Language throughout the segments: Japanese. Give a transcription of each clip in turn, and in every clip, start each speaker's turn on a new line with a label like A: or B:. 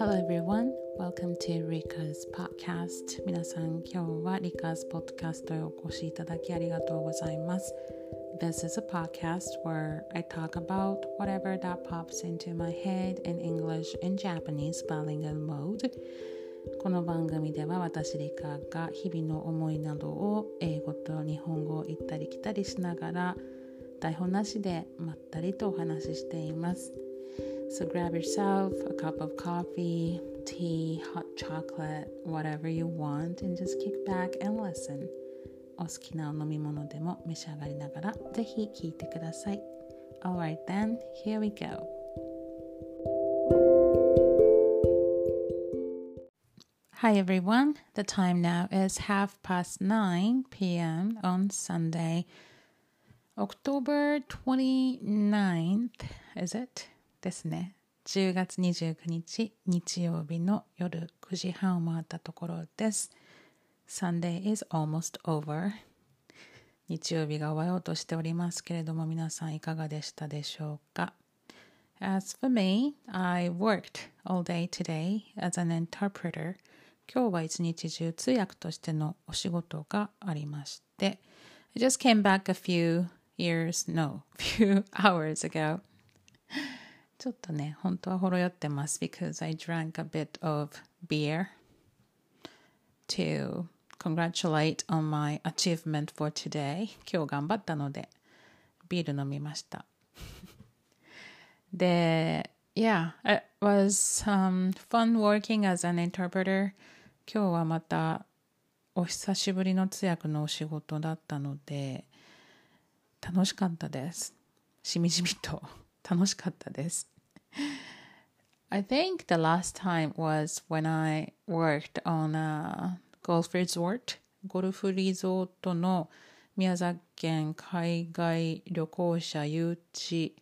A: Hello everyone, welcome to Rika's podcast 皆さん今日は Rika's podcast へお越しいただきありがとうございます This is a podcast where I talk about whatever that pops into my head in English and Japanese bilingual mode この番組では私リカが日々の思いなどを英語と日本語を行ったり来たりしながら台本なしでまったりとお話ししています。So grab yourself a cup of coffee, tea, hot chocolate, whatever you want, and just kick back and listen. お好きなお飲み物でも召し上がりながらぜひ聞いてください。Alright then, here we go. Hi everyone, the time now is half past 9 p.m. on Sunday, October 29th, is it? ですね。10月29日日曜日の夜9時半を回ったところです。Sunday is almost over. 日曜日が終わろうとしておりますけれども皆さんいかがでしたでしょうか As for me, I worked all day today as an interpreter. 今日は一日中通訳としてのお仕事がありまして、I just came back a few years, no, few hours ago. ちょっとね、本当はほろ酔ってます because I drank a bit of beer to congratulate on my achievement for today. 今日頑張ったので、ビール飲みました。で、Yeah, it was、um, fun working as an interpreter. 今日はまたお久しぶりの通訳のお仕事だったので、楽しかったです。しみじみと楽しかったです。I think the last time was when I worked on a golf resort ゴルフリゾートの宮崎県海外旅行者誘致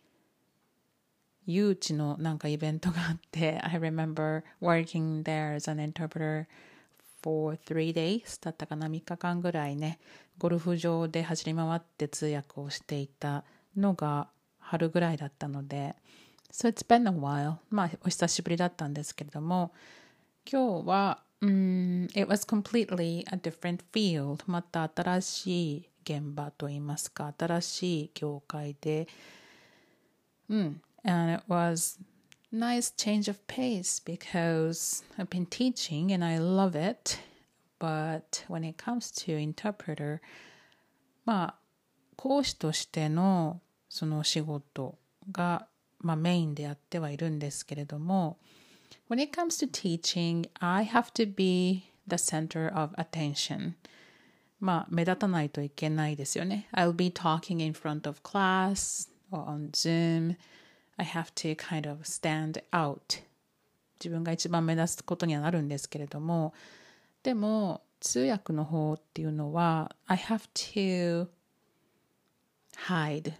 A: 誘致のなんかイベントがあって I remember working there as an interpreter for three days だったかな3日間ぐらいねゴルフ場で走り回って通訳をしていたのが春ぐらいだったので So it's been a while まあお久しぶりだったんですけれども今日は、うん、it was completely a different field また新しい現場といいますか新しい業界でうん and it was nice change of pace because I've been teaching and I love it. But when it comes to interpreter, まあ、講師としてのその仕事が、 まあ、メインでやってはいるんですけれども、when it comes to teaching, I have to be the center of attention. まあ、目立たないといけないですよね。I'll be talking in front of class or on Zoom. I have to kind of stand out 自分が一番目立つことにはなるんですけれどもでも通訳の方っていうのは I have to hide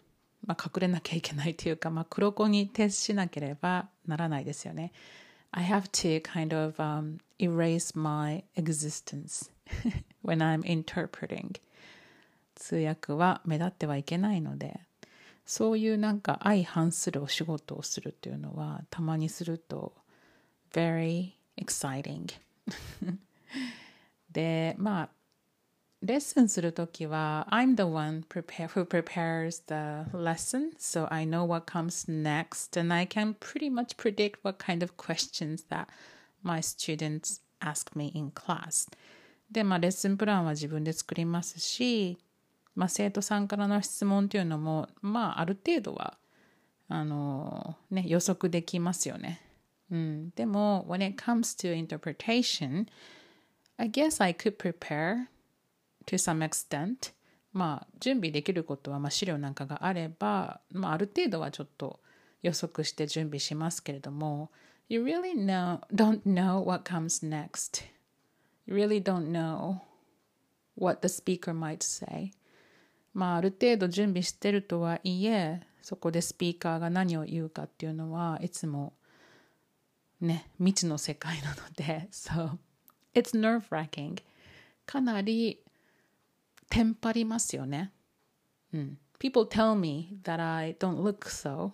A: まあ隠れなきゃいけないというか、まあ、黒子に徹しなければならないですよね。I have to kind of、um, erase my existence when I'm interpreting. 通訳は目立ってはいけないのでそういうなんか相反するお仕事をするっていうのはたまにすると very exciting. でまあ レッスンするときは I'm the one prepare, who prepares the lesson so I know what comes next and I can pretty much predict what kind of questions that my students ask me in class でまあレッスンプランは自分で作りますしまあ、生徒さんからの質問っていうのも、まあ、ある程度はあの、ね、予測できますよね。うん、でも、when it comes to interpretation, I guess I could prepare to some extent. まあ、準備できることは、まあ、資料なんかがあれば、まあ、ある程度はちょっと予測して準備しますけれども、You really know, don't know what comes next. You really don't know what the speaker might say. まあ、ある程度準備してるとはいえそこでスピーカーが何を言うかっていうのはいつもね未知の世界なので So it's nerve-wracking かなりテンパりますよねうん People tell me that I don't look so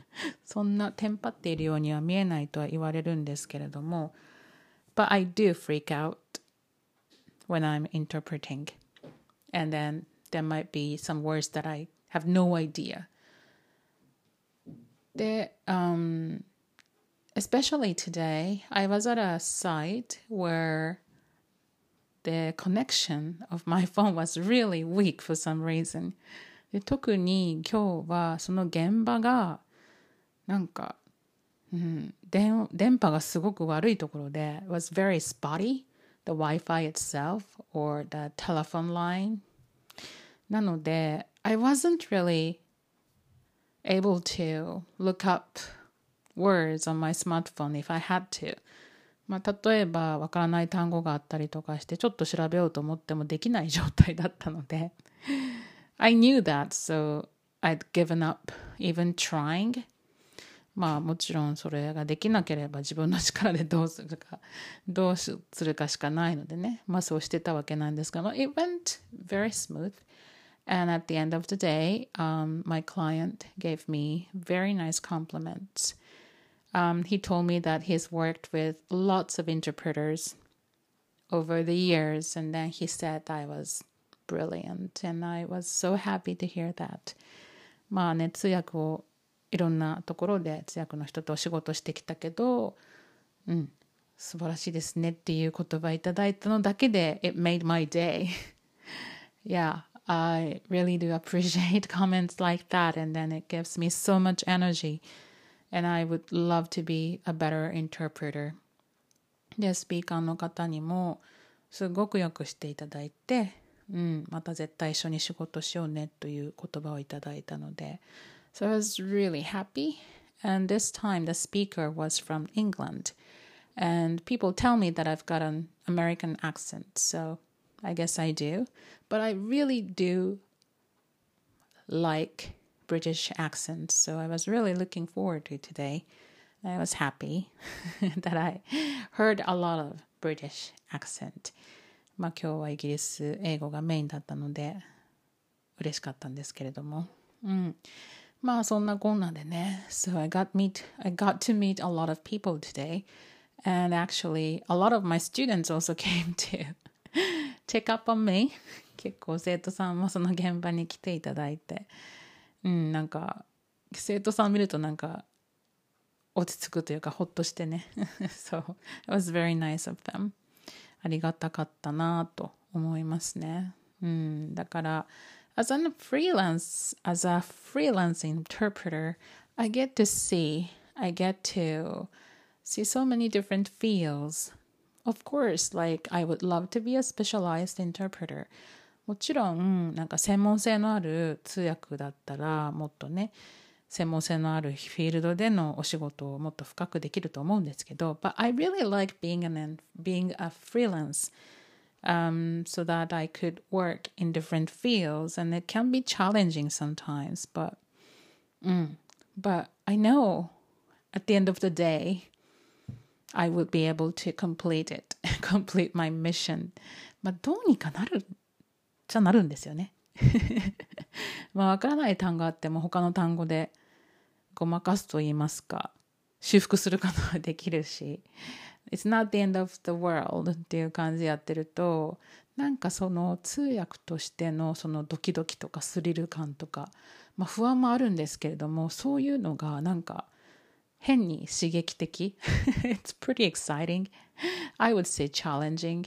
A: そんなテンパっているようには見えないとは言われるんですけれども But I do freak out when I'm interpreting and then there might be some words that I have no idea で、um, especially today I was at a site where the connection of my phone was really weak for some reason で特に今日はその現場がなんか、うん、電電波がすごく悪いところで was very spotty the Wi-Fi itself or the telephone line なので I wasn't really able to look up words on my smartphone if I had to まあ、例えばわからない単語があったりとかしてちょっと調べようと思ってもできない状態だったので I knew that so I'd given up even trying まあもちろんそれができなければ自分の力でどうするかどうするかしかないのでねまあそうしてたわけなんですが、まあ、It went very smooth and at the end of the day、um, my client gave me very nice compliments um, he told me that he's worked with lots of interpreters over the years and then he said I was brilliant and I was so happy to hear that まあね通訳をいろんなところで通訳の人とお仕事してきたけど、うん、素晴らしいですねっていう言葉いただいたのだけで It made my day. yeah, I really do appreciate comments like that and then it gives me so much energy and I would love to be a better interpreter. で、スピーカーの方にもすごくよくしていただいて、うん、また絶対一緒に仕事しようねという言葉をいただいたので、So I was really happy. And this time the speaker was from England. And people tell me that I've got an American accent. So I guess I do. But I really do like British accents. So I was really looking forward to today. I was happy that I heard a lot of British accent. まあ今日はイギリス英語がメインだったので嬉しかったんですけれども。うん。まあそんなこんなでね。So I got meet I got to meet a lot of people today. And actually a lot of my students also came to check up on me. 結構生徒さんもその現場に来ていただいて。 うん、なんか生徒さん見るとなんか落ち着くというかほっとしてね。so it was very nice of them. ありがたかったなと思いますね。うん、だから as a freelance as a freelance interpreter i get to see i get to see so many different fields of course like i would love to be a specialized interpreter もちろんなんか専門性のある通訳だったらもっとね専門性のあるフィールドでのお仕事をもっと深くできると思うんですけど But I really like being, an, being a freelance um, so that I could work in different fields. And it can be challenging sometimes, but mm, but I know at the end of the day, I would be able to complete it, complete my mission. まあ、どうにかなるじゃなるんですよね。まあ、わからない単語あっても他の単語でごまかすと言いますか、修復することはできるし、It's not the end of the world っていう感じでやってるとなんかその通訳としてのそのドキドキとかスリル感とか、まあ、不安もあるんですけれどもそういうのがなんか変に刺激的。It's pretty exciting. I would say challenging.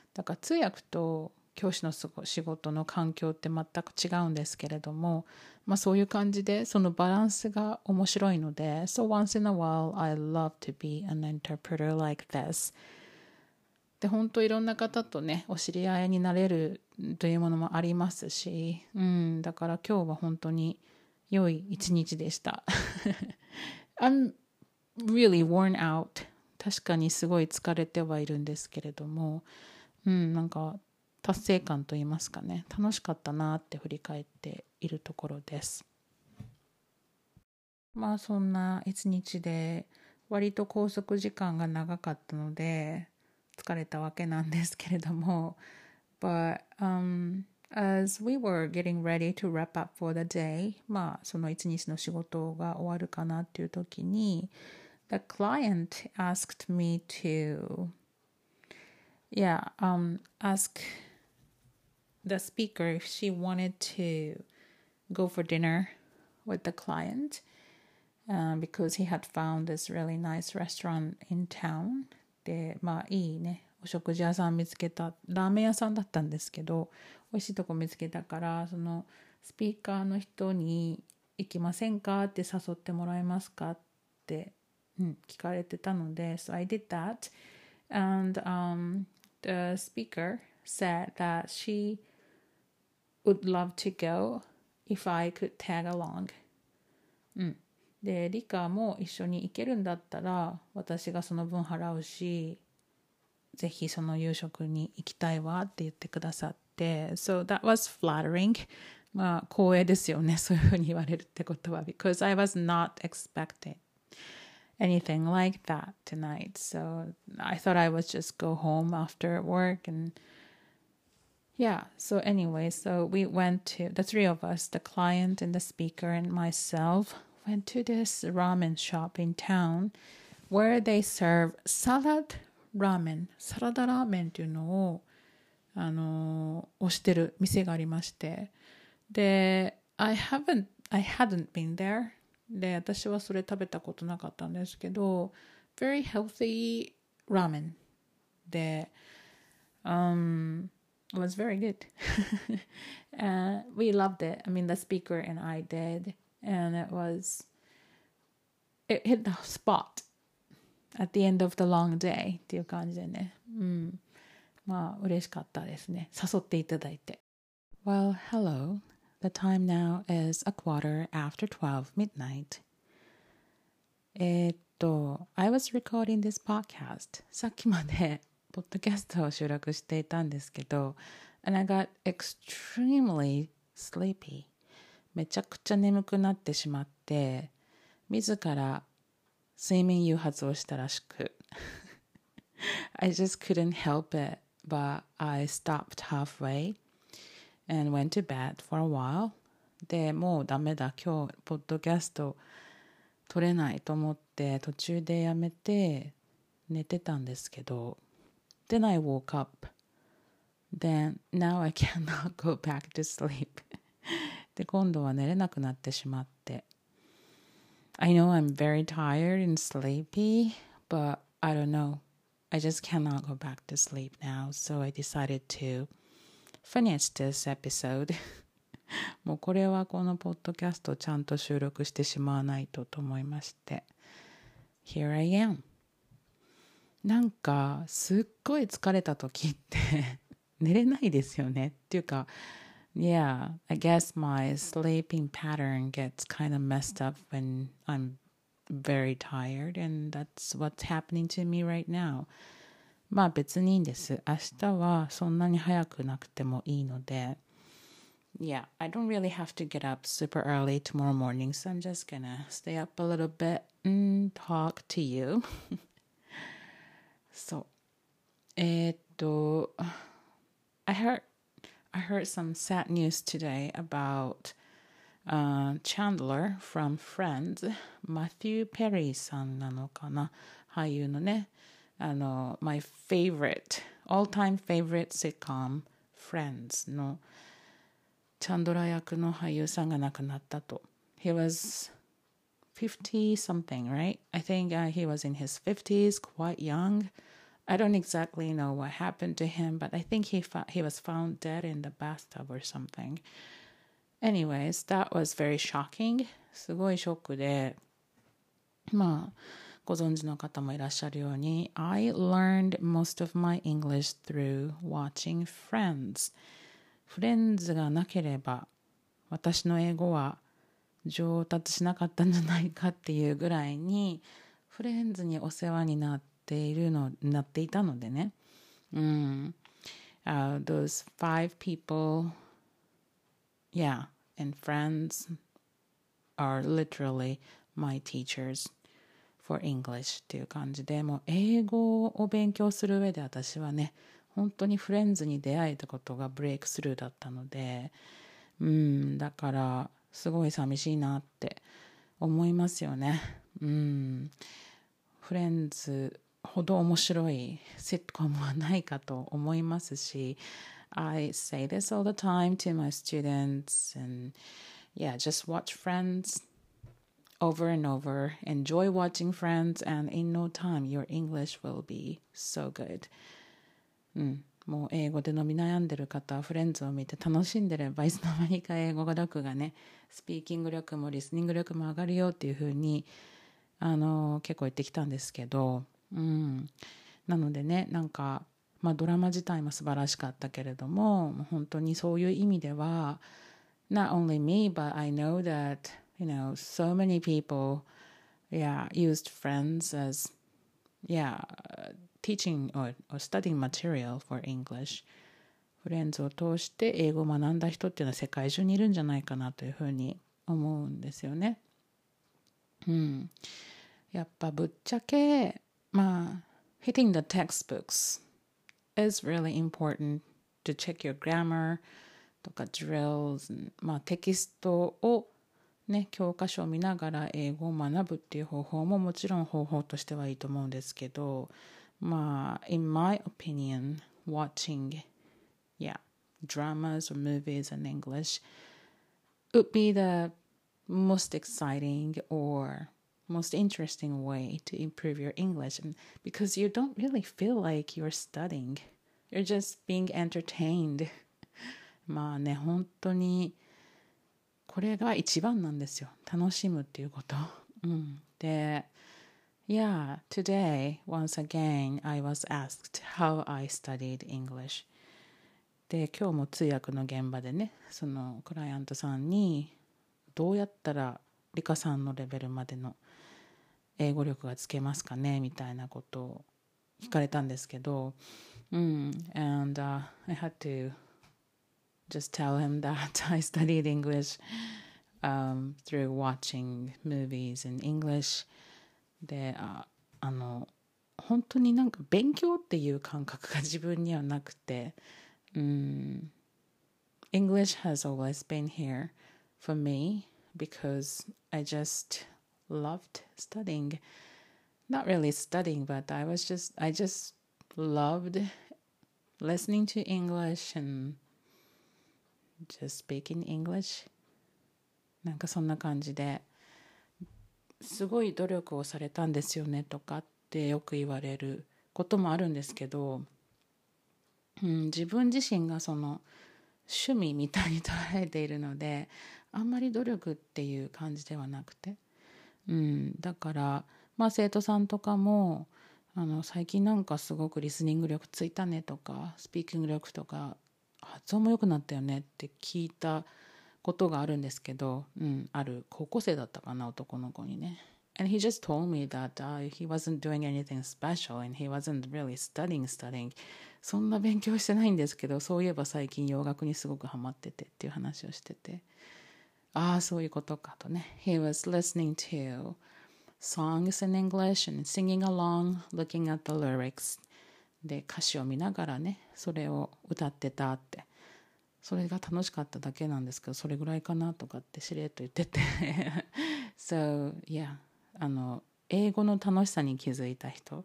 A: だから通訳と教師の仕事の環境って全く違うんですけれども、まあそういう感じでそのバランスが面白いので So once in a while I love to be an interpreter like this. で本当いろんな方とねお知り合いになれるというものもありますし、うん、だから今日は本当に良い一日でした。I'm really worn out 確かにすごい疲れてはいるんですけれども。うんなんか達成感と言いますかね。楽しかったなって振り返っているところです。まあそんな一日で割と拘束時間が長かったので疲れたわけなんですけれども。But、um, as we were getting ready to wrap up for the day まあその一日の仕事が終わるかなっていう時に the client asked me to yeah um ask the speaker if she wanted to go for dinner with the client uh, because he had found this really nice restaurant in town でまあいいねお食事屋さん見つけたラーメン屋さんだったんですけど美味しいとこ見つけたからそのスピーカーの人に「行きませんか?」って誘ってもらえますかって、うん、聞かれてたので So I did that and、um, the speaker said that she would love to go if I could tag along うんでリカも一緒に行けるんだったら私がその分払うしぜひその夕食に行きたいわって言ってくださって So that was flattering まあ光栄ですよねそういうふうに言われるってことは because I was not expecting anything like that tonight so I thought I would just go home after work and yeah so anyway so we went to the three of us the client and the speaker and myself went to this ramen shop in town where they serve salad ラーメンサラダラーメンっていうのをあの推してる店がありましてで I haven't I hadn't been there で私はそれ食べたことなかったんですけど very healthy ラーメンで um it was very good and we loved it I mean the speaker and I did and it was it hit the spot at the end of the long day っていう感じでね。うん。まあ、嬉しかったですね。誘っていただいて。Well, hello. The time now is a quarter after 12 midnight. えっと、I was recording this podcast. さっきまで、ポッドキャストを収録していたんですけど、and I got extremely sleepy. めちゃくちゃ眠くなってしまって、自ら睡眠誘発をしたらしく I just couldn't help it but I stopped halfway and went to bed for a while でもうダメだ今日ポッドキャスト撮れないと思って途中でやめて寝てたんですけど Then I woke up Then now I cannot go back to sleep で今度は寝れなくなってしまって I know I'm very tired and sleepy, but I don't know. I just cannot go back to sleep now, so I decided to finish this episode. もうこれはこのポッドキャストをちゃんと収録してしまわないとと思いまして Here I am なんかすっごい疲れた時って寝れないですよねっていうか Yeah, I guess my sleeping pattern gets kind of messed up when I'm very tired, and that's what's happening to me right now. まあ別にいいんです。明日はそんなに早くなくてもいいので。Yeah, I don't really have to get up super early tomorrow morning, so I'm just gonna stay up a little bit and talk to you. そう。えー、っと、I heard I heard some sad news today about uh, Chandler from Friends Matthew Perry さんなのかな俳優のね あの my favorite all time favorite sitcom Friends のチャンドラ役の俳優さんが亡くなったと He was 50 something right I think、uh, he was in his 50s quite young I don't exactly know what happened to him, but I think he he was found dead in the bathtub or something. Anyways, that was very shocking. すごいショックで、まあ、 ご存知の方もいらっしゃるように、I learned most of my English through watching Friends. フレンズがなければ、私の英語は上達しなかったんじゃないかっていうぐらいに、フレンズにお世話になっているの、なっていたのでね。うん。Uh, those five people, yeah, and friends are literally my teachers for English っていう感じで、もう英語を勉強する上で私はね、本当にフレンズに出会えたことがブレイクスルーだったので、うん、だからすごい寂しいなって思いますよね。うん。フレンズほど面白いセットコムはないかと思いますし、I say this all the time to my students and yeah, just watch Friends over and over. Enjoy watching Friends and in no time your English will be so good. うん。もう英語で伸び悩んでる方はフレンズを見て楽しんでればいつの間にか英語力がねスピーキング力もリスニング力も上がるよっていうふうにあの結構言ってきたんですけど、うん、なのでねなんか、まあ、ドラマ自体も素晴らしかったけれども本当にそういう意味では not only me but I know that you know so many people yeah used friends as yeah teaching or, or studying material for English フレンズを通して英語を学んだ人っていうのは世界中にいるんじゃないかなというふうに思うんですよね。うん。やっぱぶっちゃけまあ hitting the textbooks is really important to check your grammar とか drills まあテキストを ね教科書を見ながら英語を学ぶっていう方法ももちろん方法としてはいいと思うんですけどまあ in my opinion watching yeah dramas or movies in English would be the most exciting or most interesting way to improve your English because you don't really feel like you're studying you're just being entertained まあね本当にこれが一番なんですよ。楽しむっていうこと、うん、で Yeah, today, once again, I was asked how I studied English. で、今日も通訳の現場でね、そのクライアントさんにどうやったら理科さんのレベルまでの英語力がつけますかねみたいなことを聞かれたんですけど、うん、and、uh, I had to just tell him that I studied English um, through watching movies in English でああの本当になんか勉強っていう感覚が自分にはなくてうん English has always been here for me because I just loved studying not really studying but I was just I just loved listening to English and just speak in English. なんかそんな感じですごい努力をされたんですよねとかってよく言われることもあるんですけど、うん、自分自身がその趣味みたいに捉えているのであんまり努力っていう感じではなくて、うん、だからまあ生徒さんとかもあの最近なんかすごくリスニング力ついたねとかスピーキング力とか発音も良くなったよねって聞いたことがあるんですけど、うん、ある高校生だったかな、男の子にね。And he just told me that、uh, he wasn't doing anything special and he wasn't really studying, studying. そんな勉強してないんですけど、そういえば最近洋楽にすごくハマっててっていう話をしてて。ああ、そういうことかとね。He was listening to songs in English and singing along, looking at the lyrics. で、歌詞を見ながらね、それを歌ってたって。それが楽しかっただけなんですけどそれぐらいかなとかってしれっと言ってて。So yeah あの英語の楽しさに気づいた人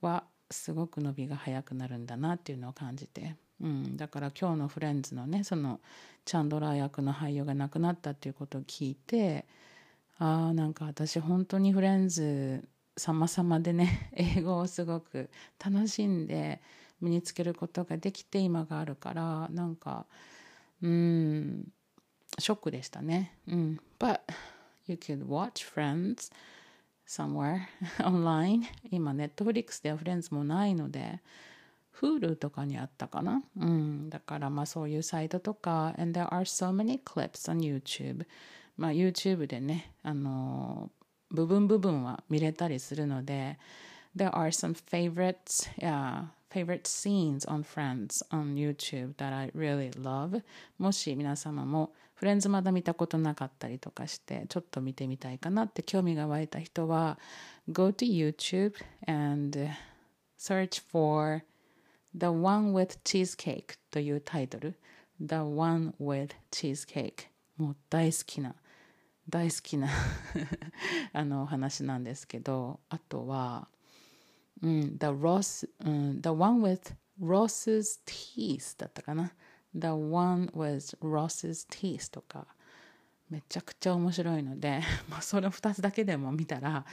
A: はすごく伸びが早くなるんだなっていうのを感じて、うん、だから今日の「フレンズ」のねそのチャンドラー役の俳優が亡くなったっていうことを聞いてああなんか私本当にフレンズ様々でね英語をすごく楽しんで身につけることができて今があるからなんかうんショックでしたね。うん。But you could watch Friends somewhere online 今 Netflix では Friends もないので Hulu とかにあったかなうん。だからまあそういうサイトとか and there are so many clips on YouTube まあ YouTube でねあの部分部分は見れたりするので There are some favorites、yeah, favorite scenes on Friends on YouTube that I really love もし皆様もフレンズまだ見たことなかったりとかしてちょっと見てみたいかなって興味が湧いた人は Go to YouTube and search for The One with Cheesecake というタイトル The One with Cheesecake もう大好きな大好きな あの話なんですけどあとは、うん、The Ross、うん、The One with Ross's Teeth だったかな。The One with Ross's Teeth とかめちゃくちゃ面白いので、まあ、その2つだけでも見たら、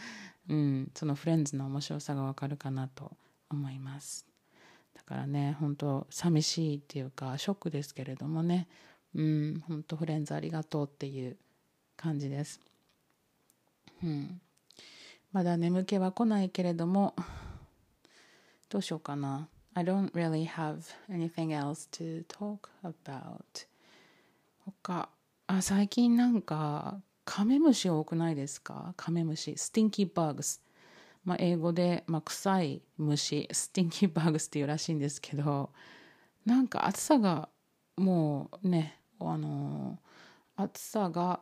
A: うん、そのフレンズの面白さがわかるかなと思います。だからね本当寂しいっていうかショックですけれどもね。うん本当フレンズありがとうっていう感じです、うん、まだ眠気は来ないけれどもどうしようかな I don't really have anything else to talk about. 他、あ、最近なんか、カメムシ多くないですか？カメムシ。stinky bugs。まあ、英語で、まあ、臭い虫、stinky bugs っていうらしいんですけど、なんか暑さが、もうね、あの、暑さが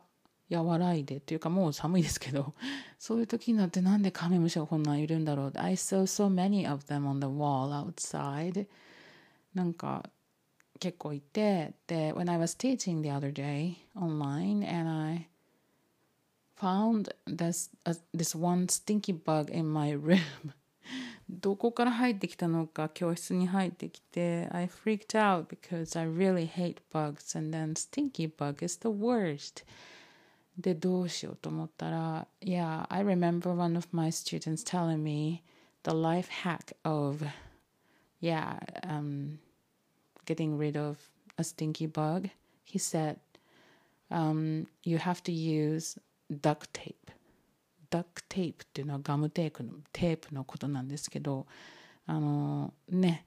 A: 和らいでというかもう寒いですけどそういう時になってなんでカメムシがこんないるんだろう I saw so many of them on the wall outside なんか結構いてで when I was teaching the other day online and I found this,、uh, this one stinky bug in my room どこから入ってきたのか教室に入ってきて I freaked out because I really hate bugs and then stinky bug is the worst でどうしようと思ったら Yeah, I remember one of my students telling me the life hack of yeah, um, getting rid of a stinky bug. He said um, you have to use duct tape. ダックテープっていうのはガムテープのテープのことなんですけどあのね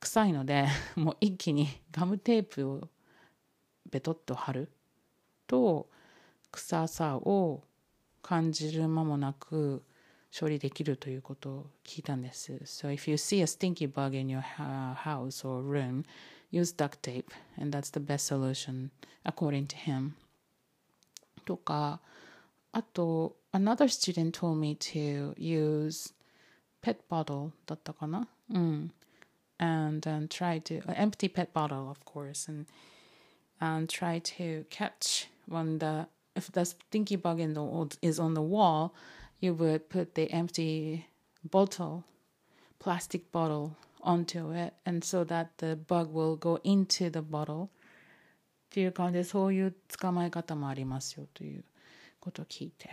A: 臭いのでもう一気にガムテープをベトッと貼ると臭さを感じる間もなく処理できるということを聞いたんです。So if you see a stinky bug in your house or room, use duct tape and that's the best solution according to him. とか、あと、another student told me to use pet bottle だったかなうん。and um, try to, an empty pet bottle of course, and, and try to catch when the if the stinky bug in the, is on the wall, you would put the empty bottle, plastic bottle onto it, and so that the bug will go into the bottle. っていう感じでそういう捕まえ方もありますよということを聞いて、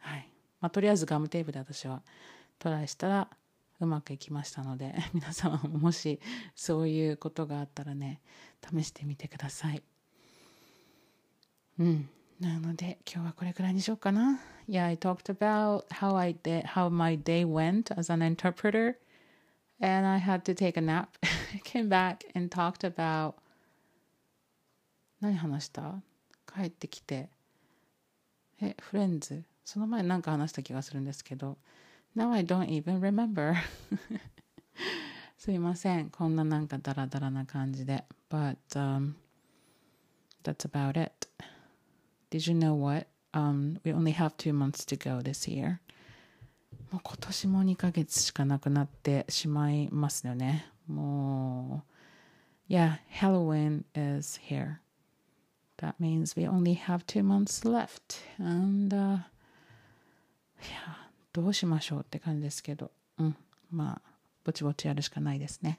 A: はいまあ、とりあえずガムテープで私はトライしたらうまくいきましたので皆様ももしそういうことがあったらね試してみてください。うんなので今日はこれくらいにしようかな。Yeah, I talked about how I did, how my day went as an interpreter, and I had to take a nap. Came back and talked about 何話した帰ってきてえ、フレンズその前なんか話した気がするんですけど Now I don't even remember すいませんこんななんかダラダラな感じで But、um, that's about it Did you know what? Um, we only have two months to go this year. もう今年も2ヶ月しかなくなってしまいますよね。もう、Yeah, Halloween is here. That means we only have two months left. And, uh, いや、どうしましょうって感じですけど、うん、まあ、ぼちぼちやるしかないですね。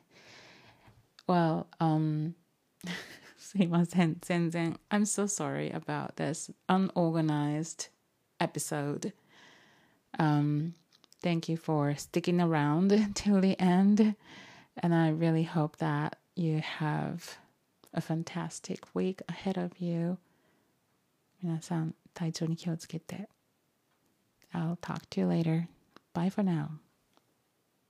A: Well, um, すいません。全然。I'm so sorry about this unorganized episode. Um, thank you for sticking around till the end. And I really hope that you have a fantastic week ahead of you. 皆さん、体調に気をつけて。I'll talk to you later. Bye for now.